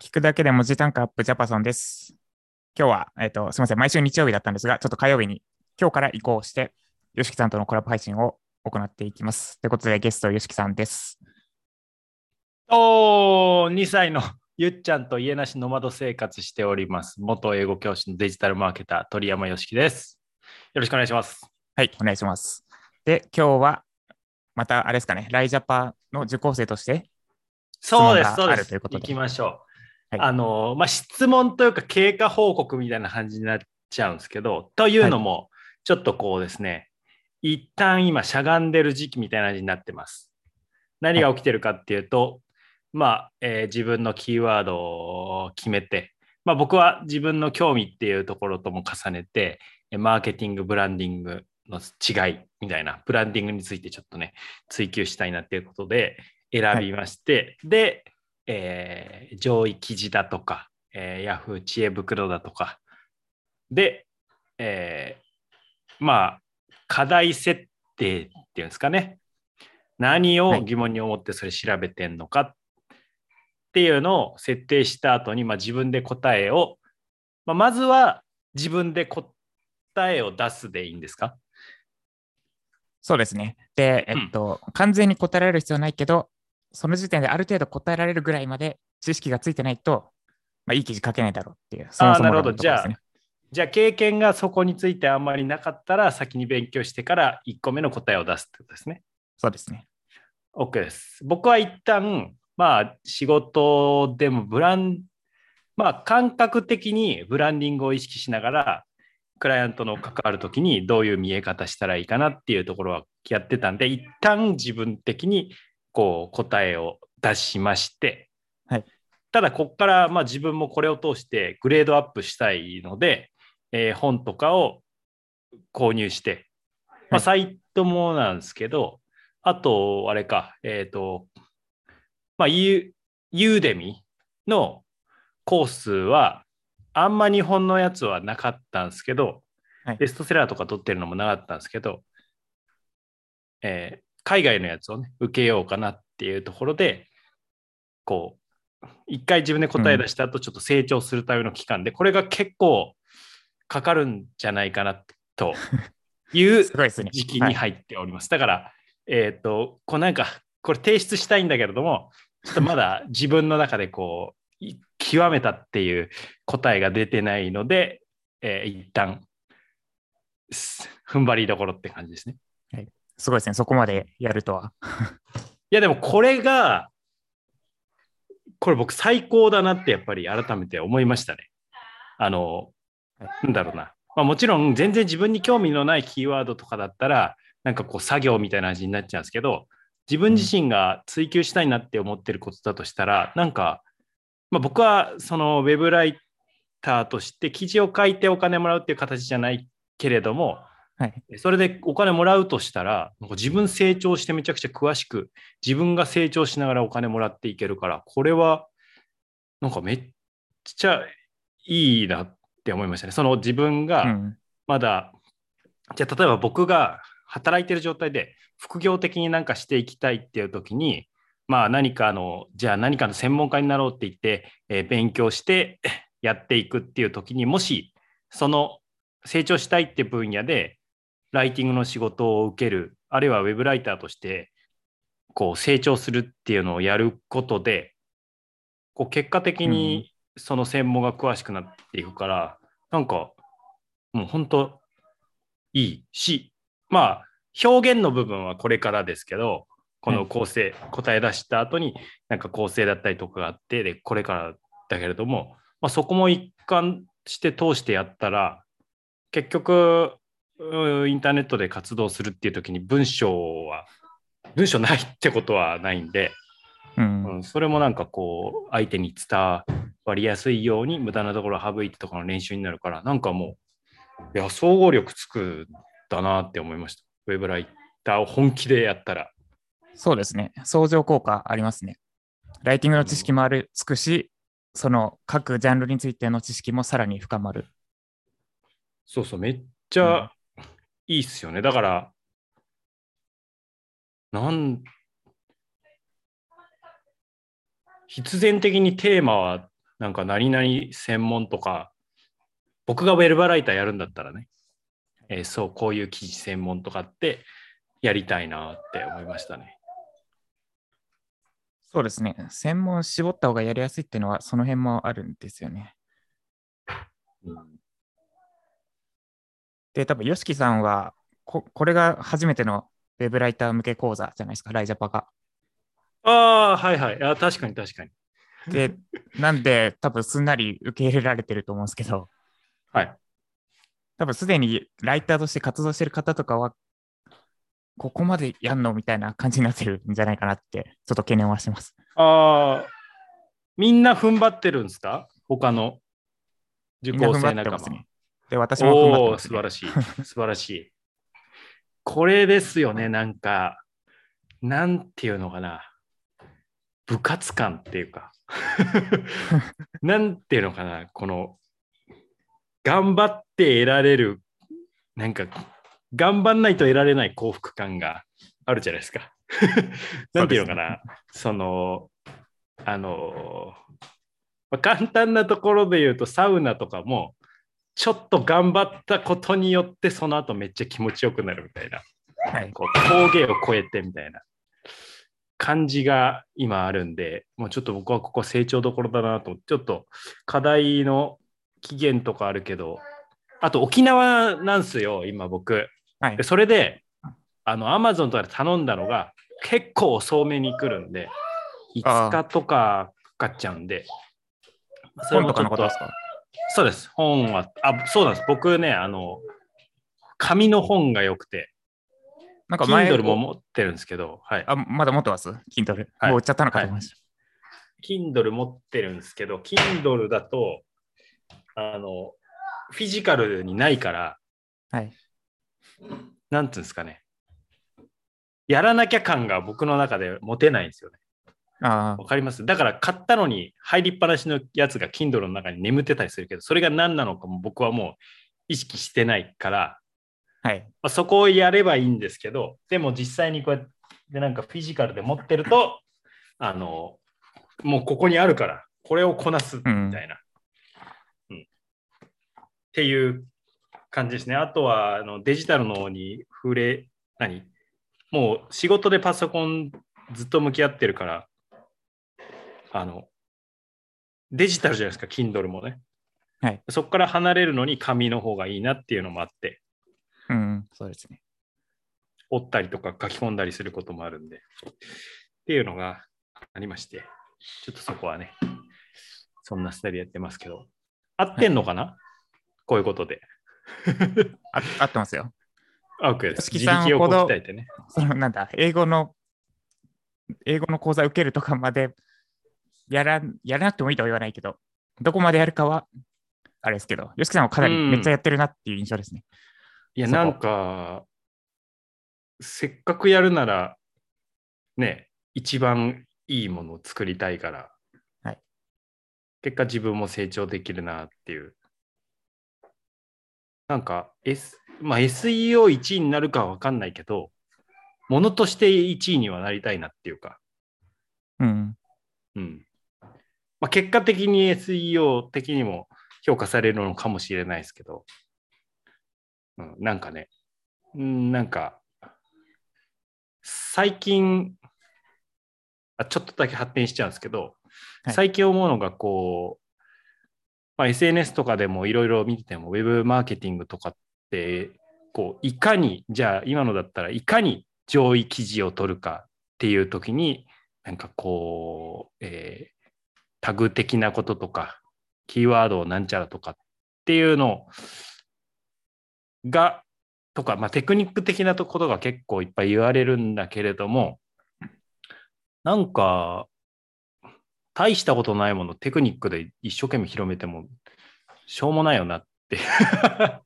聞くだけで文字単価アップジャパソンです。今日は、えっ、と、すみません、毎週日曜日だったんですが、ちょっと火曜日に、今日から移行して、よしきさんとのコラボ配信を行っていきます。ということで、ゲスト、よしきさんです。おー、2歳の ゆっちゃんと家なしノマド生活しております。元英語教師のデジタルマーケター、鳥山よしきです。よろしくお願いします。はい、お願いします。で、今日は、また、あれですかね、ライジャパの受講生として、そうです、そうです。るということで行きましょう。はいあの、まあ、質問というか経過報告みたいな感じになっちゃうんですけど、というのも、ちょっとこうですね、一旦今しゃがんでる時期みたいな感じになってます。何が起きてるかっていうと、まあ、えー自分のキーワードを決めて、まあ、僕は自分の興味っていうところとも重ねて、えマーケティング、ブランディングの違いみたいな、ブランディングについてちょっとね、追求したいなっていうことで選びまして、で、えー上位記事だとか、えー、Yahoo! 知恵袋だとか、で、えーまあ、課題設定っていうんですかね。何を疑問に思ってそれ調べてんのかっていうのを設定した後に、まあ、自分で答えを、まあ、まずは自分で答えを出すでいいんですか？そうですね。で、えっと、完全に答えられる必要はないけど、その時点である程度答えられるぐらいまで知識がついてないと、まあ、いい記事書けないだろうっていう、そもそも論のところですね。じゃあ経験がそこについてあんまりなかったら先に勉強してから1個目の答えを出すってことですね。そうですね。OK です。僕は一旦、まあ仕事でもブラン、まあ感覚的にブランディングを意識しながら、クライアントの関わるときにどういう見え方したらいいかなっていうところはやってたんで、一旦自分的にこう答えを出しまして、はい。ただここからまあ自分もこれを通してグレードアップしたいので、えー本とかを購入して、まあ、はい。サイトもなんですけど、あと、あれか、えっ、と、まあ、ユユーデミのコースは、あんま日本のやつはなかったんですけど、はい。ベストセラーとか取ってるのもなかったんですけど、えー海外のやつをね、受けようかなっていうところで、こう、一回自分で答え出した後、ちょっと成長するための期間で、これが結構かかるんじゃないかなと いう。時期はいに入っております。だから、えっ、と、こうなんか、これ提出したいんだけれども、ちょっとまだ自分の中でこう、い極めたっていう答えが出てないので、えー一旦、す踏ん張りどころって感じですね。すごいですね。そこまでやるとは。いや、でもこれが、これ僕最高だなってやっぱり改めて思いましたね。あの、なんだろうな。まあ、もちろん全然自分に興味のないキーワードとかだったら、なんかこう作業みたいな味になっちゃうんですけど、自分自身が追求したいなって思ってることだとしたら、なんか、まあ、僕はそのウェブライターとして記事を書いてお金もらうっていう形じゃないけれども、はい。それでお金もらうとしたら、自分成長してめちゃくちゃ詳しく、自分が成長しながらお金もらっていけるから、これは、なんかめっちゃいいなって思いましたね。その自分うがん。まだ、じゃあ例えば僕が働いてる状態で副業的になんかしていきたいっていう時に、まあ何かの、じゃあ何かの専門家になろうって言って、えー勉強してやっていくっていう時にもし、その成長したいって分野で、ライティングの仕事を受ける、あるいはウェブライターとして、こう成長するっていうのをやることで、こう結果的にその専門が詳しくなっていくから、なんか、もう本当いいし、まあ、表現の部分はこれからですけど、この構成、答え出した後に、なんか構成だったりとかがあって、で、これからだけれども、まあ、そこも一貫して通してやったら、結局、うインターネットで活動するっていう時に文章は、文章ないってことはないんで、うん。うん、それもなんかこう、相手に伝わりやすいように無駄なところを省いてとかの練習になるから、なんかもう、いや、総合力つくんだなって思いました。ウェブライターを本気でやったら。そうですね。相乗効果ありますね。ライティングの知識もある、つくし、その各ジャンルについての知識もさらに深まる。そうそう、めっちゃいいっすよね。だから、なん、必然的にテーマはなんか何々専門とか、僕がウェルバライターやるんだったらね、えーそう、こういう記事専門とかってやりたいなって思いましたね。そうですね。専門絞った方がやりやすいっていうのは、その辺もあるんですよね。うんで、多分、ヨシキさんはこ、これが初めてのウェブライター向け講座じゃないですか、ライジャパが。ああ、はいはい。あ確かに確かに。で、なんで、多分すんなり受け入れられてると思うんですけど、はい。多分すでにライターとして活動してる方とかは、ここまでやんのみたいな感じになってるんじゃないかなって、ちょっと懸念はしてます。ああ、みんな踏ん張ってるんですか？他の受講生仲間。ね。で、私も踏ん張ってね。素晴らしい。素晴らしい。これですよね、なんか、なんていうのかな。部活感っていうか、なんていうのかな、この、頑張って得られる、なんか、頑張んないと得られない幸福感があるじゃないですか。なんていうのかな、その、あの、まあ簡単なところで言うと、サウナとかも、ちょっと頑張ったことによって、その後めっちゃ気持ちよくなるみたいな。はい。こう峠を越えてみたいな感じが今あるんで、もうちょっと僕はここ成長どころだなと思って、ちょっと課題の期限とかあるけど、あと沖縄なんすよ、今僕。はいで。それで、あの、アマゾンとかで頼んだのが結構遅めに来るんで、5日とかかかっちゃうんで、それもちょっとかのことですか？そうです。本は、あ、そうなんです。僕ね、あの、紙の本が良くて、なんか前 Kindle も持ってるんですけど、はい。あ、まだ持ってます ?Kindle。はいもう売っちゃったのかと思いました。Kindle 持ってるんですけど、Kindle だと、あの、フィジカルにないから、はい。なんていうんですかね。やらなきゃ感が僕の中で持てないんですよね。あわかりますだから買ったのに入りっぱなしのやつが Kindle の中に眠ってたりするけど、それが何なのかも僕はもう意識してないから、あ、はい。まあ、そこをやればいいんですけど、でも実際にこうやってなんかフィジカルで持ってると、あの、もうここにあるから、これをこなすみたいな。うんっていう感じですね。あとはあのデジタルの方に触れ、何？もう仕事でパソコンずっと向き合ってるから、あの、デジタルじゃないですか、Kindle もね。はい。そこから離れるのに紙の方がいいなっていうのもあって、うん、そうですね。折ったりとか書き込んだりすることもあるんで、っていうのがありまして、ちょっとそこはね、そんなスタイルやってますけど、合ってんのかな、こういうことで。あ合ってますよ。あ、OK です。自力をこうほど鍛えてね。そのなんだ、英語の、英語の講座受けるとかまでやらやらなくてもいいとは言わないけど、どこまでやるかは、あれですけど、吉木さんはかなりうんめっちゃやってるなっていう印象ですね。いや、そこなんか、せっかくやるなら、ね、一番いいものを作りたいから、はい結果自分も成長できるなっていう。なんか、S まあ、SEO1 位になるかは分かんないけど、ものとして1位にはなりたいなっていうか、うん。うん。まあ、結果的に SEO 的にも評価されるのかもしれないですけど、うん、なんかね、うん、なんか、最近あ、ちょっとだけ発展しちゃうんですけど、はい。最近思うのが、こう、まあ、SNS とかでもいろいろ見てても、ウェブマーケティングとかって、こう、いかに、じゃあ今のだったらいかに上位記事を取るかっていう時に、なんかこう、えータグ的なこととか、キーワードをなんちゃらとかっていうのが、とか、まあ、テクニック的なことが結構いっぱい言われるんだけれども、なんか、大したことないものテクニックで一生懸命広めても、しょうもないよなって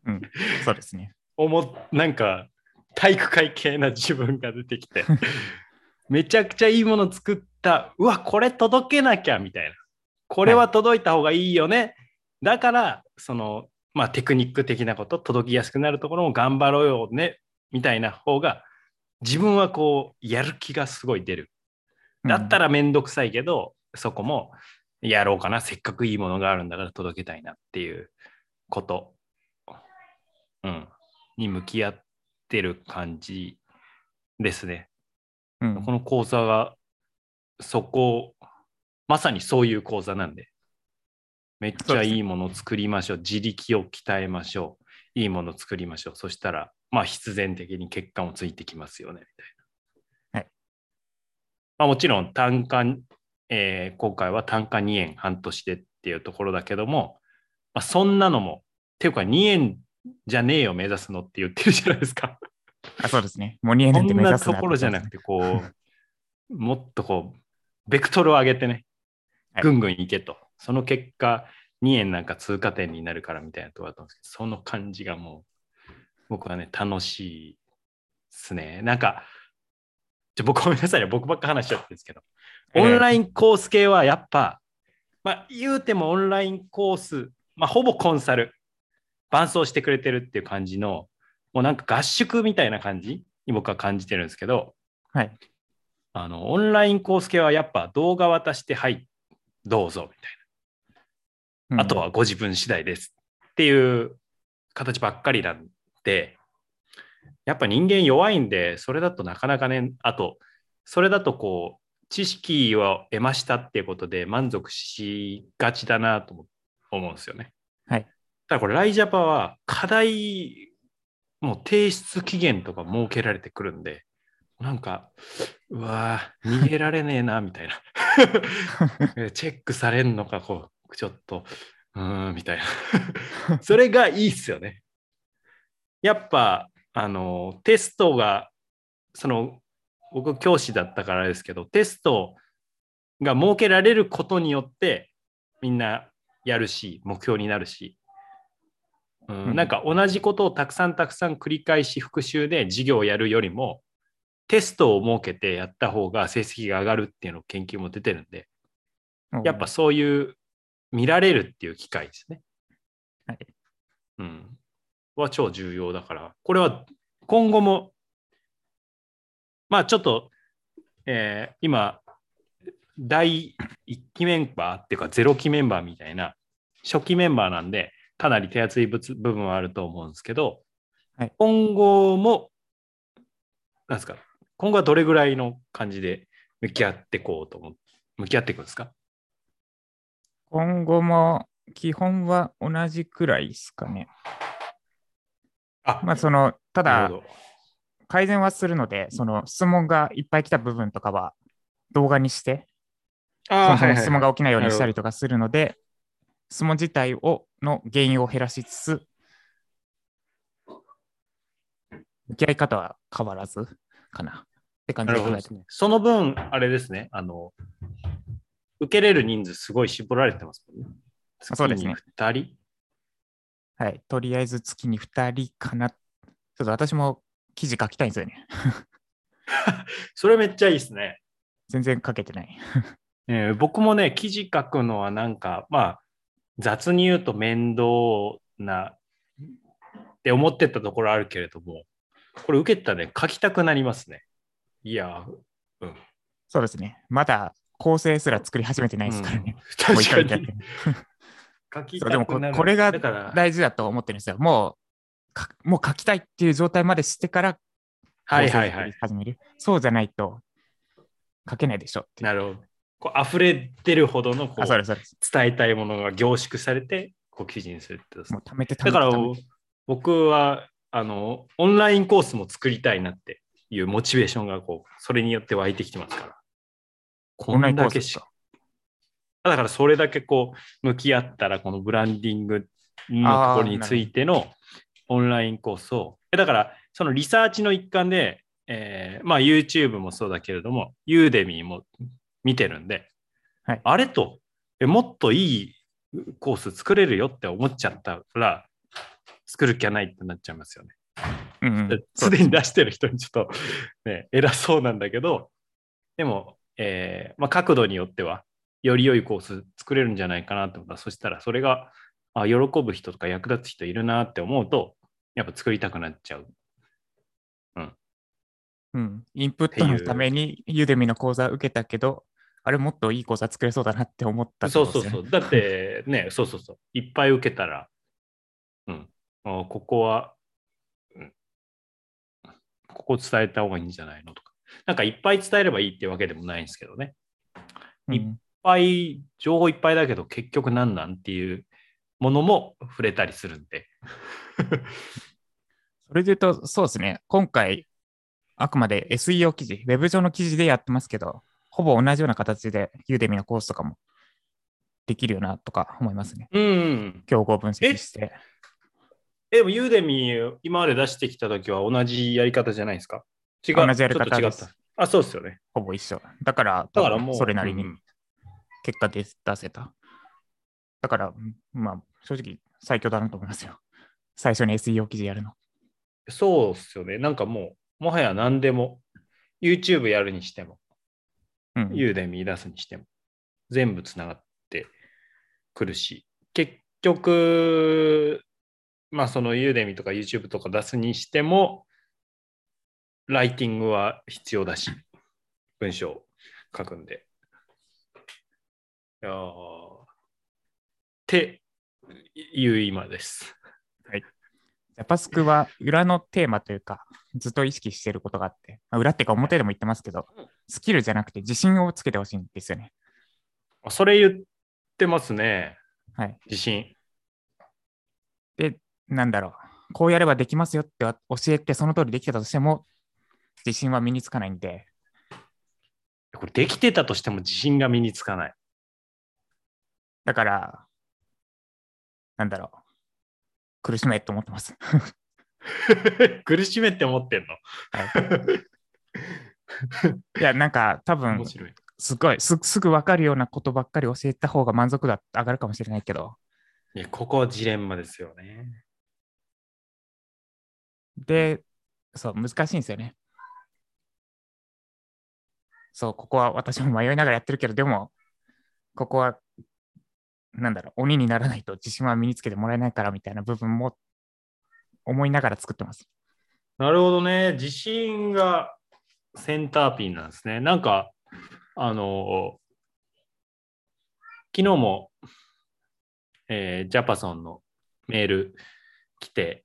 うん、そうですね。思っなんか体育会系な自分が出てきて めちゃくちゃいいもの作ったうわこれ届けなきゃみたいなこれは届いた方がいいよね、だからそのまあテクニック的なこと届きやすくなるところも頑張ろうよねみたいな方が自分はこうやる気がすごい出る。だったら、らめんどくさいけど、そこもやろうかな。せっかくいいものがあるんだから届けたいなっていうこと、うん、に向き合ってる感じですね。うん。この講座が、そこ、まさにそういう講座なんで、めっちゃいいものを作りましょう。自力を鍛えましょう。いいものを作りましょう。そしたら、まあ必然的に結果もついてきますよね、みたいな。はい。まあもちろん単価、えー今回は単価2円半年でっていうところだけども、まあ、そんなのも、っていうか2円じゃねえよ目指すのって言ってるじゃないですか。あそうですね。もう2円こなんてんなところじゃなくてて、こう、もっとこう、ベクトルを上げてね、はいぐんぐんいけと。その結果、2円なんか通過点になるからみたいなところだったんですけど、その感じがもう、僕はね、楽しいですね。なんか、ちょ僕ごめんなさいね、僕ばっか話しちゃってるんですけど、オンラインコース系はやっぱ、まあ、言うてもオンラインコース、まあ、ほぼコンサル、伴走してくれてるっていう感じの、もうなんか合宿みたいな感じに僕は感じてるんですけど、はい。あの、オンラインコース系はやっぱ動画渡して、はい、どうぞみたいうんな。あとはご自分次第ですっていう形ばっかりなんで、やっぱ人間弱いんで、それだとなかなかね、あと、それだとこう、知識を得ましたっていうことで満足しがちだなと思思うんですよね。はい。ただこれ、ライジャパは課題、もう提出期限とか設けられてくるんで、なんか、うわぁ、逃げられねえな、みたいな。チェックされんのか、こう、ちょっと、うーん、みたいな。それがいいっすよね。やっぱ、あの、テストが、その、僕教師だったからですけど、テストが設けられることによって、みんなやるし、目標になるし、うんうんなんか同じことをたくさんたくさん繰り返し復習で授業をやるよりも、テストを設けてやった方が成績が上がるっていうの研究も出てるんで、やっぱそういう見られるっていう機会ですね。はい。うん。は超重要だから、これは今後も、まあちょっと、えー今、第1期メンバーっていうか0期メンバーみたいな初期メンバーなんで、かなり手厚い部部分はあると思うんですけど、はい今後も、なんですか、今後はどれぐらいの感じで向き合っていこうと思う、向き合っていくんですか？今後も基本は同じくらいですかね。あ、まあ、その、ただ。改善はするので、その質問がいっぱい来た部分とかは動画にして、そあもそも質問が起きないようにしたりとかするので、質問自体をの原因を減らしつつ、向き合い方は変わらずかなって感じで考えてね。その分、あれですね、あの、受けれる人数すごい絞られてますもんね。そうですね月に2人はい。とりあえず月に2人かな。ちょっと私も記事書きたいんですよね。それめっちゃいいですね。全然書けてない。えー僕もね、記事書くのはなんか、まあ、雑に言うと面倒なって思ってたところあるけれども、これ受けたらね、書きたくなりますね。いや、うん。そうですね。まだ構成すら作り始めてないですからね。うん確かに。書きそうでもこたくなるこれが大事だと思ってるんですよ。もうか、もう書きたいっていう状態までしてからはいはいはい。始める。そうじゃないと書けないでしょ。なるほど。こう溢れてるほどのこう。伝えたいものが凝縮されて、こう記事にするってだから僕はあのオンラインコースも作りたいなっていうモチベーションがこうそれによって湧いてきてますから。こオンラインコーだかだからそれだけこう向き合ったらこのブランディングのところについてのオンラインコースをえだからそのリサーチの一環で、えーまあ YouTube もそうだけれども Udemy も見てるんで、はいあれとえもっといいコース作れるよって思っちゃったら作る気はないってなっちゃいますよね。うんうん すでに出してる人にちょっと、ね、偉そうなんだけど、でも、えーまあ、角度によっては、より良いコース作れるんじゃないかなと思ったら、そしたらそれがあ喜ぶ人とか役立つ人いるなって思うと、やっぱ作りたくなっちゃう。うん、インプットのためにユーデミの講座を受けたけど、あれもっといい講座作れそうだなって思ったそうそうそう。だってね、そうそうそう。いっぱい受けたら、うん。あここは、うん、ここ伝えた方がいいんじゃないのとか。なんかいっぱい伝えればいいってわけでもないんですけどね。うんいっぱい、情報いっぱいだけど結局何なんっていうものも触れたりするんで。それで言うと、そうですね、今回、あくまで SEO 記事、ウェブ上の記事でやってますけど、ほぼ同じような形で、ユーデミのコースとかもできるよなとか思いますね。うん。競合分析して。えでもユーデミ今まで出してきた時は同じやり方じゃないですか？違う。同じやり方です。あ、そうですよね。ほぼ一緒。だから、だからもう、それなりにうん結果で出せた。だから、うんまあ、正直最強だなと思いますよ。最初に SEO 記事やるの。そうっすよね。なんかもう、もはや何でも、YouTube やるにしても、うん。ユーデミ出すにしても、全部つながってくるし、結局、まあそのユーデミとか YouTube とか出すにしても、ライティングは必要だし、文章を書くんで。いやーっていう今です。ジャパスクは裏のテーマというか、ずっと意識していることがあって、まあ裏っていうか表でも言ってますけど、スキルじゃなくて自信をつけてほしいんですよね。あそれ言ってますね。はい。自信。で、なんだろう。こうやればできますよって教えて、その通りできてたとしても、自信は身につかないんで、これできてたとしても自信が身につかない。だから、なんだろう。苦しめと思ってます。苦しめって思ってんの？いや、なんか多分。すごいす、すぐ分かるようなことばっかり教えた方が満足度上がるかもしれないけど、いや、ここはジレンマですよね。で、そう、難しいんですよね。そう、ここは私も迷いながらやってるけど、でも、ここは、なんだろう、鬼にならないと自信は身につけてもらえないからみたいな部分も思いながら作ってます。なるほどね。自信がセンターピンなんですね。なんか、あの、昨日も、えージャパソンのメール来て、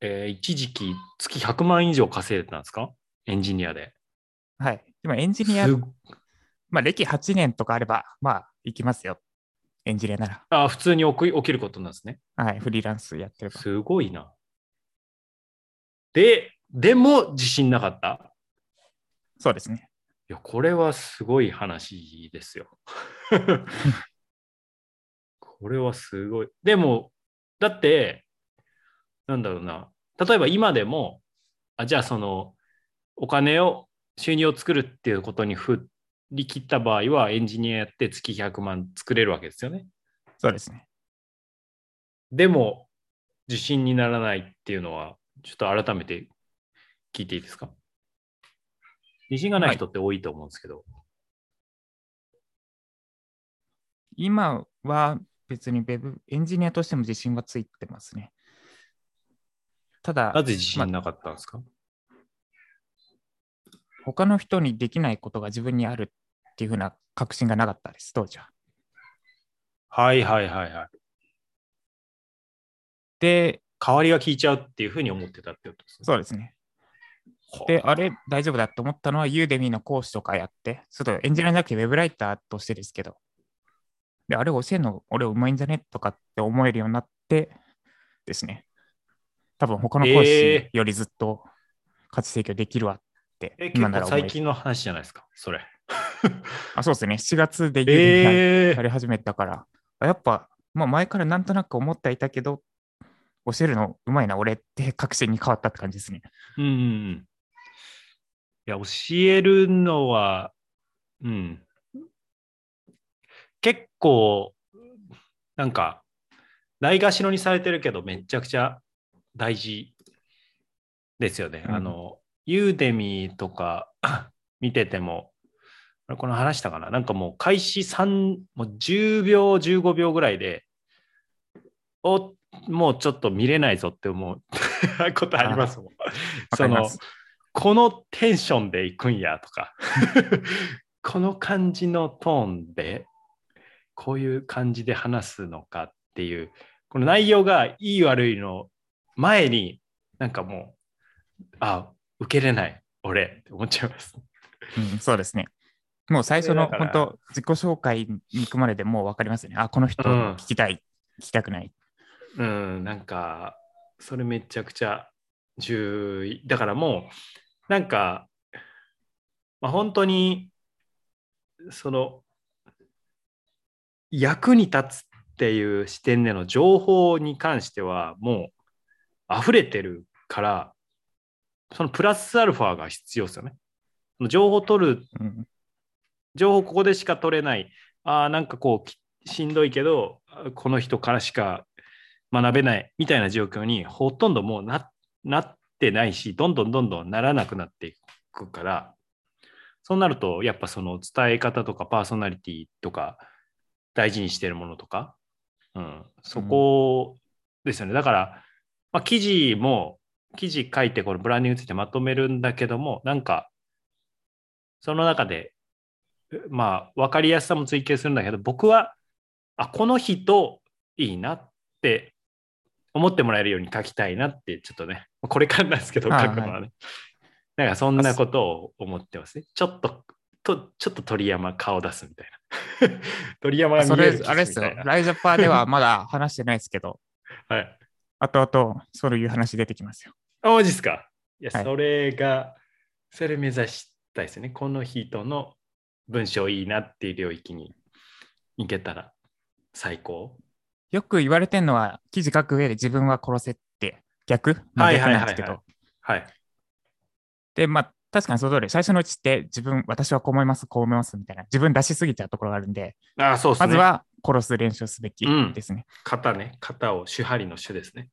えー一時期月100万以上稼いでたんですか？エンジニアで。はい。でもエンジニアまあ、歴8年とかあれば、まあ、行きますよ。エンジニアなら。あ普通に起き起きることなんですね。はい。フリーランスやってれば。すごいな。で、でも自信なかった？そうですね。いや、これはすごい話ですよ。これはすごい。でも、だって、なんだろうな。例えば今でも、あじゃあその、お金を、収入を作るっていうことに振り切った場合は、エンジニアやって月100万作れるわけですよね。そうですね。でも、自信にならないっていうのは、ちょっと改めて聞いていいですか？自信がない人って多いと思うんですけど。今は別に Web エンジニアとしても自信はついてますね。ただ、なぜ自信なかったんですか、他の人にできないことが自分にあるっていうふうな確信がなかったです、当時は。はいはいはいはい。で、代わりが効いちゃうっていうふうに思ってたってことですね。そうですね。はで、あれ、大丈夫だと思ったのは、ユーデミーの講師とかやって、ちょっとエンジニアじゃなくてウェブライターとしてですけど、で、あれ教えるの俺うまいんじゃね？とかって思えるようになってですね。多分他の講師よりずっと価値提供できるわって、え今なら最近の話じゃないですか、それ。あ、そうですね。7月でユーやり始めたから、あやっぱ、まあ、前からなんとなく思ってはいたけど、教えるのうまいな、俺って確信に変わったって感じですね。うん。いや、教えるのは、うん。結構、なんか、ないがしろにされてるけど、めちゃくちゃ大事ですよね。うんあの、ユーデミとか 見てても、この話したかな？なんかもう開始3、もう10秒、15秒ぐらいで、おもうちょっと見れないぞって思う ことありますもん。その。このテンションで行くんやとか この感じのトーンで、こういう感じで話すのかっていう、この内容がいい悪いの前に、なんかもう、あ、受けれない、俺って思っちゃいます。うん、そうですね。もう最初の本当自己紹介に行くまででもう分かりますよね。あ、この人うん聞きたい、聞きたくない。うん、なんか、それめちゃくちゃ重要。だからもう、なんか、まあ、本当に、その、役に立つっていう視点での情報に関しては、もう溢れてるから、そのプラスアルファが必要ですよね。その情報を取るうん、情報ここでしか取れない、ああ、なんかこうき、しんどいけど、あこの人からしか学べないみたいな状況にほとんどもうななってないし、どんどんどんどんならなくなっていくから、そうなると、やっぱその伝え方とかパーソナリティとか、大事にしてるものとか、うん、そこですよね。だから、まあ、記事も、記事書いてこのブランディングについてまとめるんだけども、なんか、その中でまあ、分かりやすさも追求するんだけど、僕は、あ、この人いいなって思ってもらえるように書きたいなって、ちょっとね、これからなんですけど、はい書くのはね。なんかそんなことを思ってますね。ちょっと、とちょっと鳥山顔出すみたいな。鳥山がそれ見える、あれですよライジャパーではまだ話してないですけど、はい。後々そういう話出てきますよ。あ、マジっすか？いや、はいそれが、それ目指したいですね。この人の文章いいなっていう領域に行けたら最高。よく言われてるのは、記事書く上で自分は殺せって逆？逆なんですけはいはいはいど。はい。で、まあ、確かにその通り、最初のうちって自分、私はこう思います、こう思いますみたいな、自分出しすぎちゃうところがあるんで、ああ、そうですね。まずは殺す練習をすべきうんですね。型ね。型を主張りの主ですね。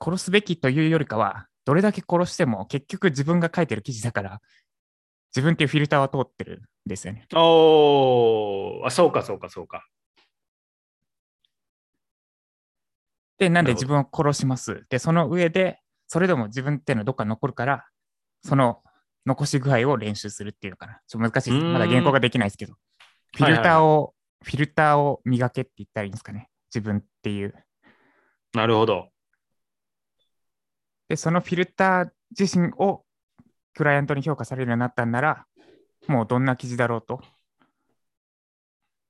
殺すべきというよりかは、どれだけ殺しても結局自分が書いてる記事だから、自分っていうフィルターは通ってるんですよね。おーあ、そうかそうかそうか。で、なんで自分を殺します。で、その上で、それでも自分っていうのはどっかに残るから、その残し具合を練習するっていうのかな。ちょっと難しいです。まだ原稿ができないですけど。フィルターを、フィルターを磨けって言ったらいいんですかね。自分っていう。なるほど。で、そのフィルター自身をクライアントに評価されるようになったんなら、もうどんな記事だろうと、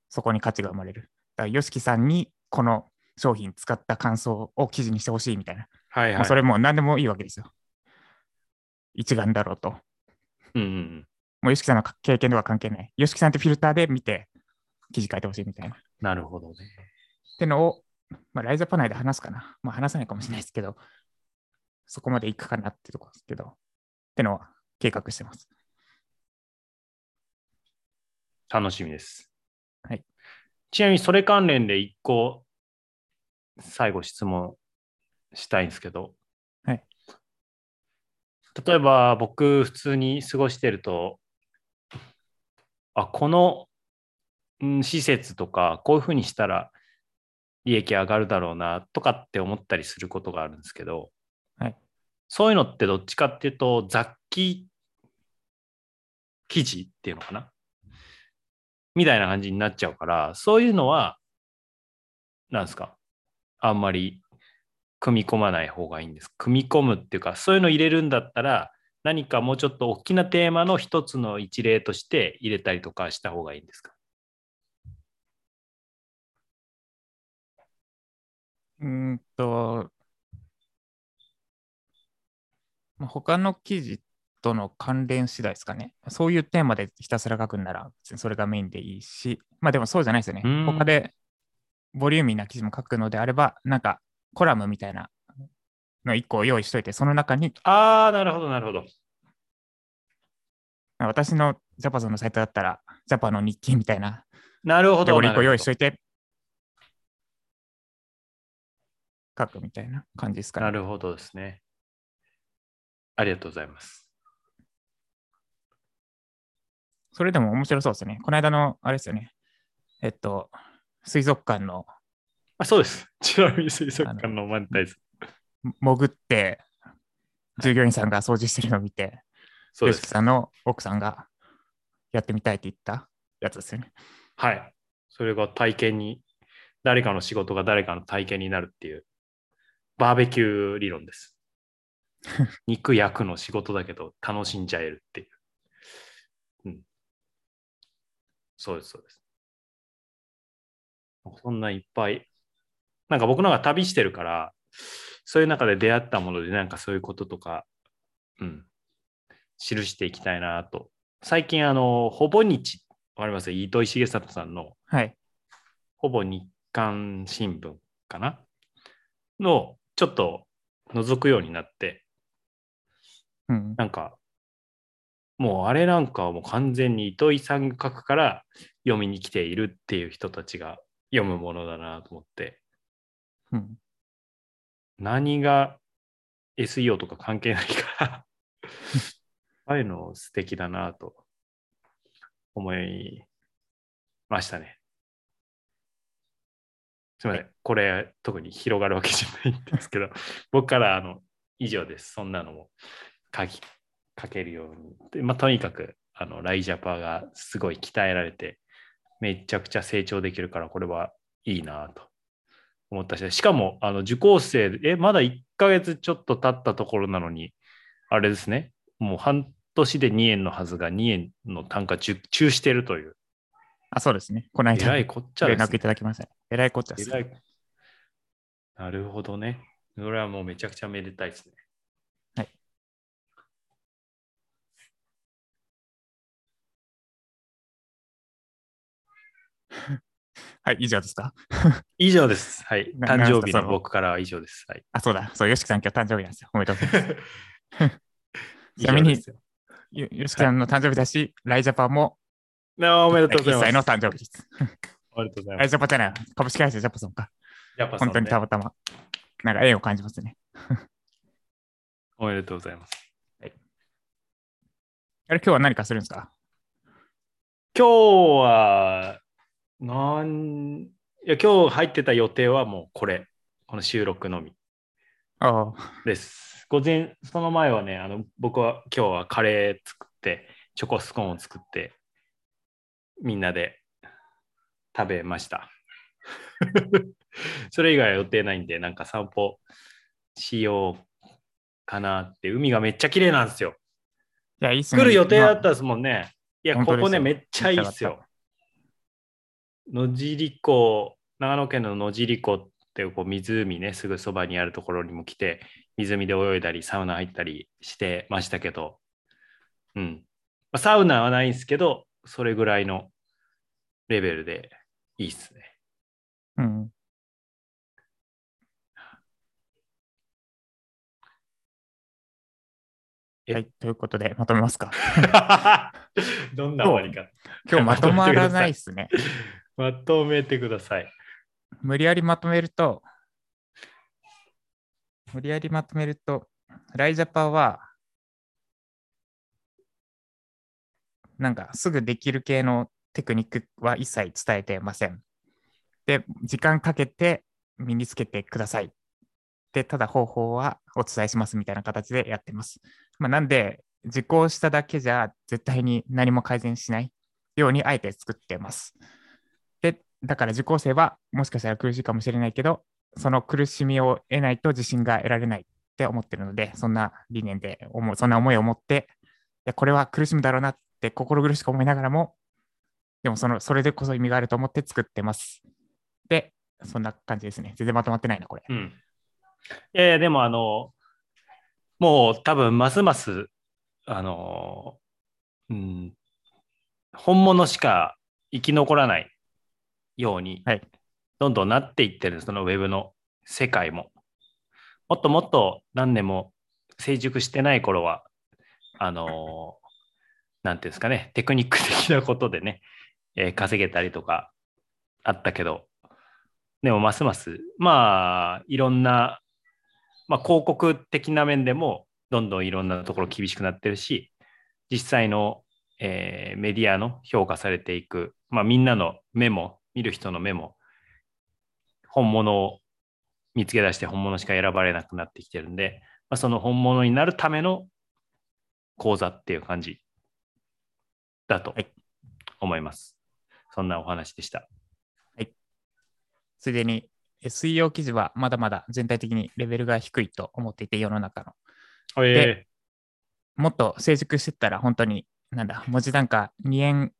そこに価値が生まれる。だから、YOSHIKI さんにこの商品使った感想を記事にしてほしいみたいな。はいはい。それもう何でもいいわけですよ。一眼だろうと。うんうん。もう YOSHIKI さんの経験とは関係ない。YOSHIKI さんってフィルターで見て記事書いてほしいみたいな。っなるほどね。てのを、まあ、ライザパ内で話すかな。まあ話さないかもしれないですけど、そこまでいくかなってところですけど、ってのは計画してます。楽しみです。はい。ちなみにそれ関連で一個、最後質問したいんですけど。はい。例えば僕普通に過ごしてると、あ、この、うん、施設とかこういうふうにしたら利益上がるだろうなとかって思ったりすることがあるんですけど、はい。そういうのってどっちかっていうと雑記記事っていうのかな？みたいな感じになっちゃうから、そういうのは、なんですか？あんまり組み込まない方がいいんです。組み込むっていうか、そういうの入れるんだったら、何かもうちょっと大きなテーマの一つの一例として入れたりとかした方がいいんですか？うーんと、まあ、他の記事との関連次第ですかね。そういうテーマでひたすら書くんなら、それがメインでいいし、まあでもそうじゃないですよね。他でボリューミーな記事も書くのであれば、なんかコラムみたいなの1個用意しといて、その中にああ、なるほど、なるほど。私のジャパソンのサイトだったら、ジャパの日記みたいな、なるほど。で俺1個用意しといて、書くみたいな感じですかね。なるほどですね。ありがとうございます。それでも面白そうですね。この間の、あれですよね。えっと、水族館のあそうです。ちなみに水族館のマネタイズ。潜って、従業員さんが掃除してるのを見て、そうです。さんの奥さんがやってみたいって言った？やつですよね。はい。それが体験に、誰かの仕事が誰かの体験になるっていう、バーベキュー理論です。肉焼くの仕事だけど楽しんじゃえるっていう。うん。そうです、そうです。そんないっぱい。なんか僕のが旅してるから、そういう中で出会ったもので、なんかそういうこととか、うん、記していきたいなと。最近、あの、ほぼ日、わかります？糸井重里さんのはい。ほぼ日刊新聞かな？の、ちょっと覗くようになって、うん。なんか、もうあれなんかはもう完全に糸井さんが書くから読みに来ているっていう人たちが読むものだなと思って、うん、何が SEO とか関係ないから、ああいうの素敵だなと思いましたね。すみません、これ特に広がるわけじゃないんですけど、僕からあの以上です。そんなのも書き書けるように。でまあ、とにかくあのライジャパがすごい鍛えられて、めちゃくちゃ成長できるから、これはいいなと思ったし、しかもあの受講生で、え、まだ1ヶ月ちょっと経ったところなのに、あれですね、もう半年で2円のはずが2円の単価受注してるという、あ、そうですね。この間、えらいこっちゃです、連絡いね。ただきました。えらいこっちゃです。えらいなるほどね。それはもうめちゃくちゃめでたいですね。はい。はい、以上ですか？以上です。はい。な誕生日のの僕からは以上です。はい。あ、そうだ。そう、よしきさん今日誕生日なんですよ。おめでとうございます。ちなみによしきさんの誕生日だし、ライジャパンもあおめでとうござい1ます。歳の誕生日です。おめでとうございラます。イジャパンじゃない、株式会社ジャパソンか。やっぱそ本当にたまたま。なんか縁を感じますね。おめでとうございます。あれ、今日は何かするんですか？今日は、なん、いや、今日入ってた予定はもうこれ。この収録のみああ、です。午前、その前はね、あの僕は今日はカレー作って、チョコスコーンを作って、みんなで食べました。それ以外は予定ないんで、なんか散歩しようかなって。海がめっちゃ綺麗なんですよ。いや、いいっすね。来る予定だっまたですもんね。いや、ここね、めっちゃいいっすよ。野尻湖、長野県の野尻湖っていうこう湖ね、すぐそばにあるところにも来て、湖で泳いだり、サウナ入ったりしてましたけど、うん。まあサウナはないんですけど、それぐらいのレベルでいいっすね。あうん。え？はい、ということで、まとめますか。どんな終わりか。今日まとまらないっすね。まとめてください。無理やりまとめると、無理やりまとめると、ライジャパは、なんかすぐできる系のテクニックは一切伝えてません。で、時間かけて身につけてください。で、ただ方法はお伝えしますみたいな形でやってます。まあ、なんで、受講しただけじゃ絶対に何も改善しないようにあえて作ってます。だから受講生はもしかしたら苦しいかもしれないけど、その苦しみを得ないと自信が得られないって思ってるので、そんな理念で思う、そんな思いを持って、いやこれは苦しむだろうなって心苦しく思いながらも、でもそのそれでこそ意味があると思って作ってます。で、そんな感じですね。全然まとまってないな、これ。うん。いやいや、でもあの、もう多分ますます、あの、うん、本物しか生き残らないように、はいどんどんなっていってる、そのウェブの世界も。もっともっと何年も成熟してない頃は、あの、なんていうんですかね、テクニック的なことでね、えー稼げたりとかあったけど、でもますます、まあ、いろんな、まあ、広告的な面でも、どんどんいろんなところ厳しくなってるし、実際の、えーメディアの評価されていく、まあ、みんなの目も、見る人の目も、本物を見つけ出して本物しか選ばれなくなってきてるんで、まあ、その本物になるための講座っていう感じだとはい思います。そんなお話でした。ついでに、水曜記事はまだまだ全体的にレベルが低いと思っていて、世の中の。えもっと成熟してったら、本当に、なんだ、文字単価2円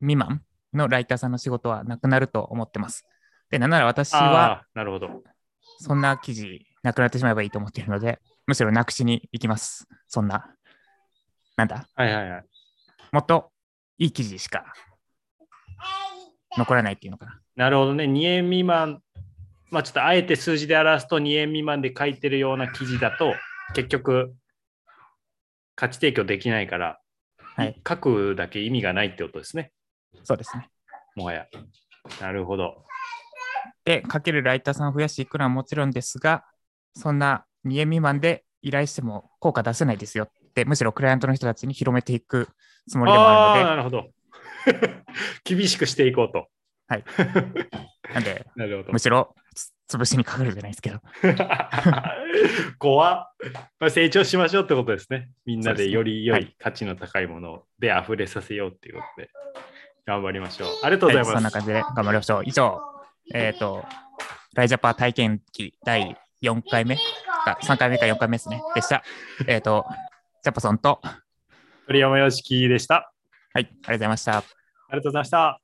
未満のライターさんの仕事はなくなると思ってます。で、なんなら私ー、は、なるほど。そんな記事なくなってしまえばいいと思っているので、むしろなくしに行きます。そんな、なんだ、はいはいはい。もっといい記事しか残らないっていうのかな。なるほどね。2円未満、まあちょっとあえて数字で表すと2円未満で書いてるような記事だと、結局、価値提供できないから、はい書くだけ意味がないってことですね。そうですね。もはや。なるほど。で、かけるライターさんを増やしていくのはもちろんですが、そんな2円未満で依頼しても効果出せないですよって、むしろクライアントの人たちに広めていくつもりでもあるのなるほど。厳しくしていこうと。はい。で、なんで、なるほどむ。しろつ潰しにかかるじゃないですけど、怖っ、まあ、成長しましょうってことですね。みんなでより良はいい価値の高いもので溢れさせようっていうことで、頑張りましょう。ありがとうございます。はいそんな感じで頑張りましょう。以上、えっ、と、ライジャパ体験記第4回目？か、3回目か4回目ですね。でした。えっ、と、ジャパソンと、鳥山よしきでした。はい、ありがとうございました。ありがとうございました。